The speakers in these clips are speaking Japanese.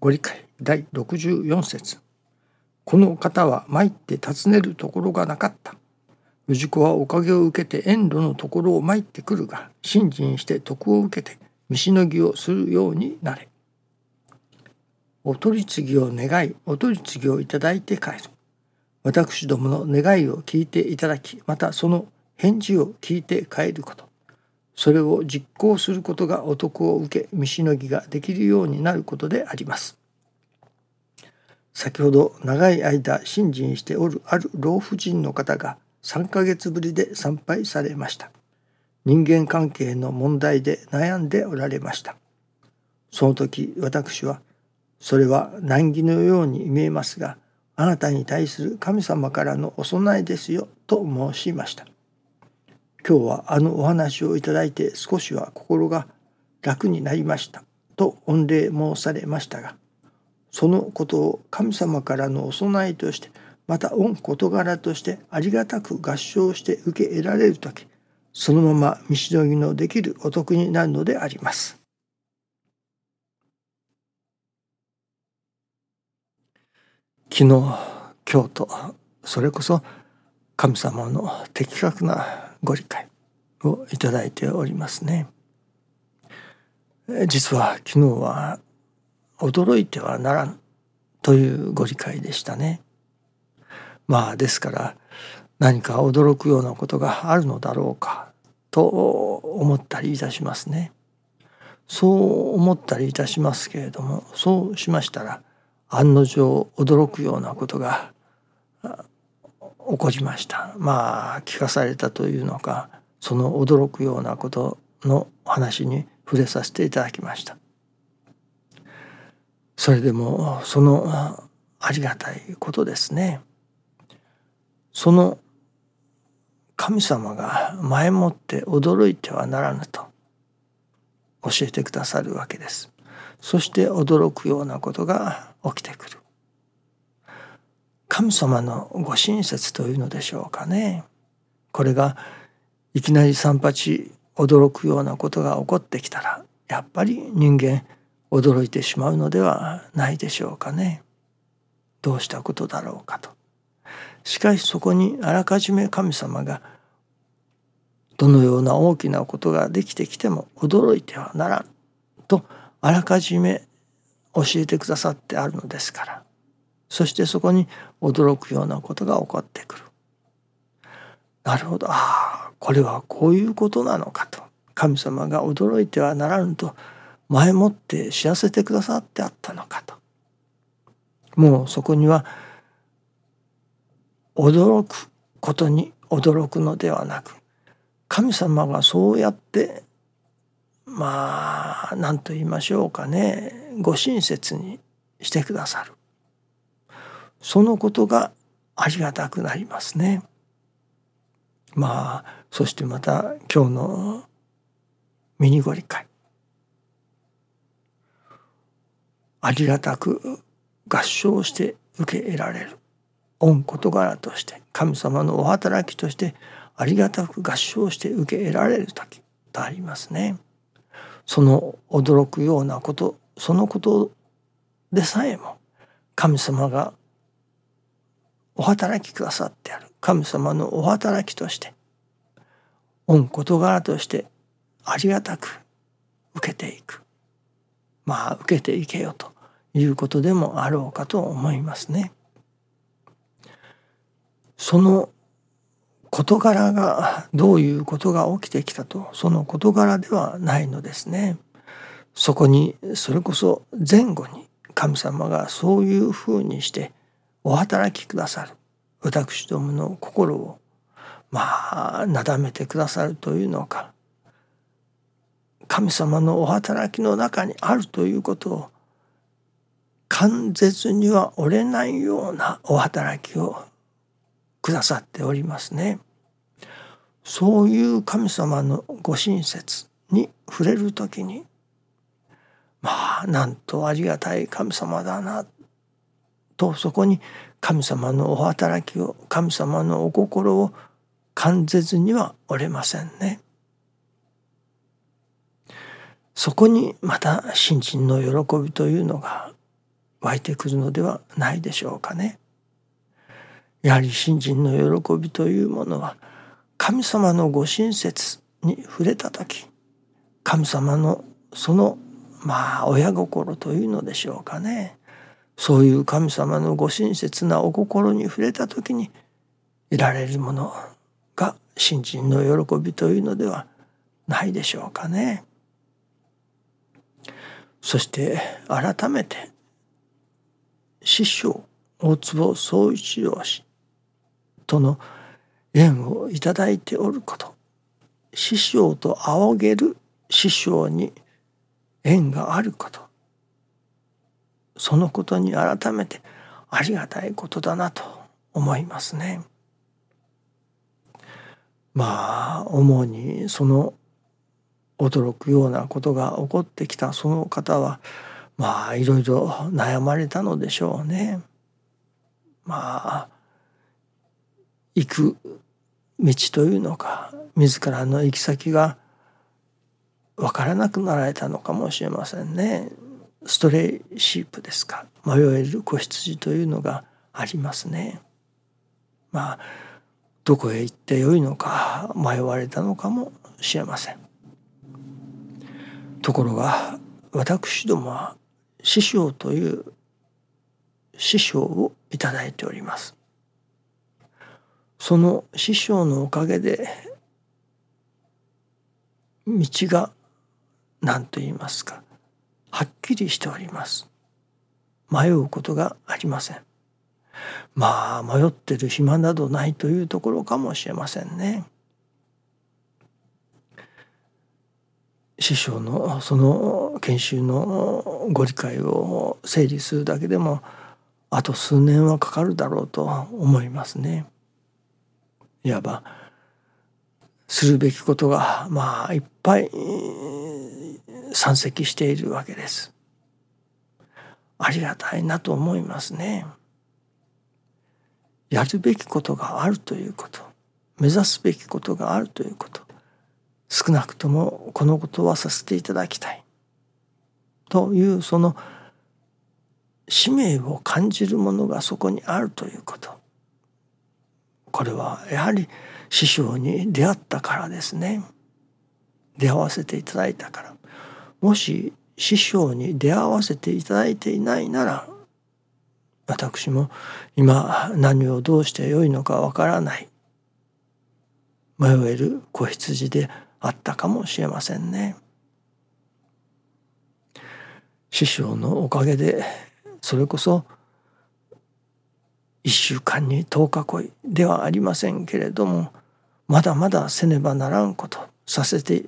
ご理解第64節この方は参って尋ねるところがなかった。氏子はおかげを受けて遠路のところを参ってくるが信心して徳を受けて見しのぎをするようになれ。お取り次ぎを願いお取り次ぎをいただいて帰る。私どもの願いを聞いていただきまたその返事を聞いて帰ることそれを実行することがお得を受け見しのぎができるようになることであります。先ほど長い間信心しておるある老婦人の方が3ヶ月ぶりで参拝されました。人間関係の問題で悩んでおられました。その時私はそれは難儀のように見えますがあなたに対する神様からのお供えですよと申しました。今日はあのお話をいただいて少しは心が楽になりましたと御礼申されましたがそのことを神様からのお供えとしてまた御事柄としてありがたく合唱して受け得られる時そのまま見しのぎのできるお得になるのであります。昨日今日とそれこそ神様の的確なご理解をいただいておりますね。実は昨日は驚いてはならんというご理解でしたね。まあですから何か驚くようなことがあるのだろうかと思ったりいたしますね。そう思ったりいたしますけれどもそうしましたら案の定驚くようなことが起こりました。まあ聞かされたというのかその驚くようなことの話に触れさせていただきました。それでもそのありがたいことですね。その神様が前もって驚いてはならぬと教えてくださるわけです。そして驚くようなことが起きてくる。神様のご親切というのでしょうかね。これがいきなり三八驚くようなことが起こってきたらやっぱり人間驚いてしまうのではないでしょうかね。どうしたことだろうかと。しかしそこにあらかじめ神様がどのような大きなことができてきても驚いてはならんとあらかじめ教えてくださってあるのですから。そしてそこに驚くようなことが起こってくる。なるほど。ああこれはこういうことなのかと。神様が驚いてはならぬと前もって知らせてくださってあったのかと。もうそこには驚くことに驚くのではなく神様がそうやってまあ何と言いましょうかね。ご親切にしてくださる。そのことがありがたくなりますね。まあそしてまた今日のミニご理解ありがたく合唱して受け得られる御事柄として神様のお働きとしてありがたく合唱して受け得られる時とありますね。その驚くようなことそのことでさえも神様がお働きくださってある神様のお働きとして御事柄としてありがたく受けていくまあ受けていけよということでもあろうかと思いますね。その事柄がどういうことが起きてきたとその事柄ではないのですね。そこにそれこそ前後に神様がそういうふうにしてお働きくださる。私どもの心をまあなだめてくださるというのか。神様のお働きの中にあるということを完絶には折れないようなお働きをくださっておりますね。そういう神様のご親切に触れる時にまあなんとありがたい神様だな。とそこに神様のお働きを神様のお心を感じずにはおれませんね。そこにまた新人の喜びというのが湧いてくるのではないでしょうかね。やはり信心の喜びというものは神様のご親切に触れた時神様のそのまあ親心というのでしょうかねそういう神様のご親切なお心に触れた時に得られるものが信心の喜びというのではないでしょうかね。そして改めて師匠大坪宗一郎氏との縁をいただいておること師匠と仰げる師匠に縁があることそのことに改めてありがたいことだなと思いますね。まあ主にその驚くようなことが起こってきたその方はまあいろいろ悩まれたのでしょうね。まあ行く道というのか自らの行き先が分からなくなられたのかもしれませんね。ストレイシープですか？迷える子羊というのがありますね。まあどこへ行ってよいのか迷われたのかもしれません。ところが私どもは師匠という師匠をいただいております。その師匠のおかげで道が何と言いますかはっきりしております。迷うことがありません。まあ迷ってる暇などないというところかもしれませんね。師匠のその研修のご理解を整理するだけでもあと数年はかかるだろうと思いますね。いわばするべきことがまあいっぱい山積しているわけです。ありがたいなと思いますね。やるべきことがあるということ目指すべきことがあるということ少なくともこのことはさせていただきたいというその使命を感じるものがそこにあるということこれはやはり師匠に出会ったからですね。出会わせていただいたから。もし師匠に出会わせていただいていないなら私も今何をどうしてよいのかわからない。迷える子羊であったかもしれませんね。師匠のおかげでそれこそ一週間に10日恋ではありませんけれどもまだまだせねばならんことさせて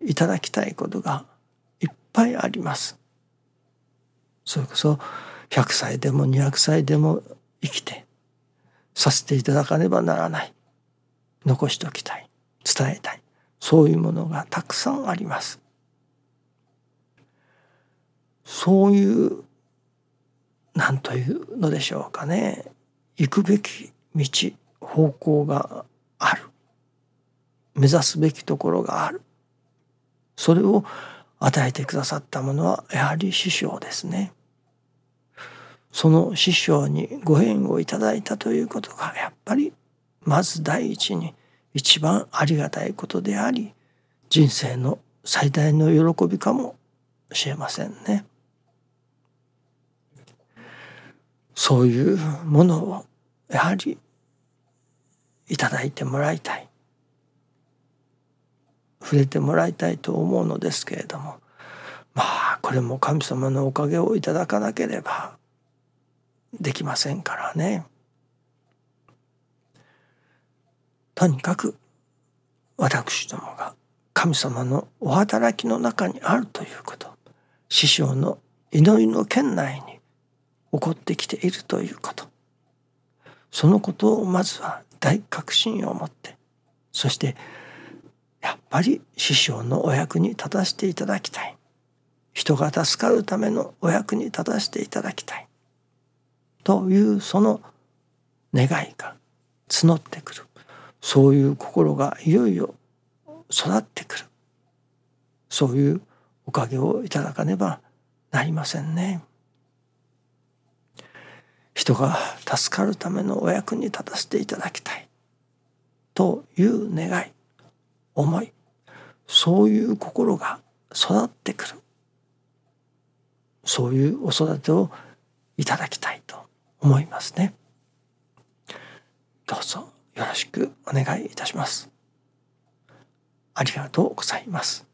いただきたいことがいっぱいあります。それこそ100歳でも200歳でも生きてさせていただかねばならない。残しておきたい。伝えたい。そういうものがたくさんあります。そういう何というのでしょうかね。行くべき道方向がある。目指すべきところがあるそれを与えてくださったものはやはり師匠ですね。その師匠にご縁をいただいたということがやっぱりまず第一に一番ありがたいことであり人生の最大の喜びかもしれませんね。そういうものをやはりいただいてもらいたい触れてもらいたいと思うのですけれどもまあこれも神様のおかげをいただかなければできませんからね。とにかく私どもが神様のお働きの中にあるということ師匠の祈りの圏内に起こってきているということそのことをまずは大確信を持ってそしてやっぱり師匠のお役に立たせていただきたい。人が助かるためのお役に立たせていただきたい。というその願いが募ってくる。そういう心がいよいよ育ってくる。そういうおかげをいただかねばなりませんね。人が助かるためのお役に立たせていただきたい。という願い。思いそういう心が育ってくるそういうお育てをいただきたいと思いますね。どうぞよろしくお願いいたします。ありがとうございます。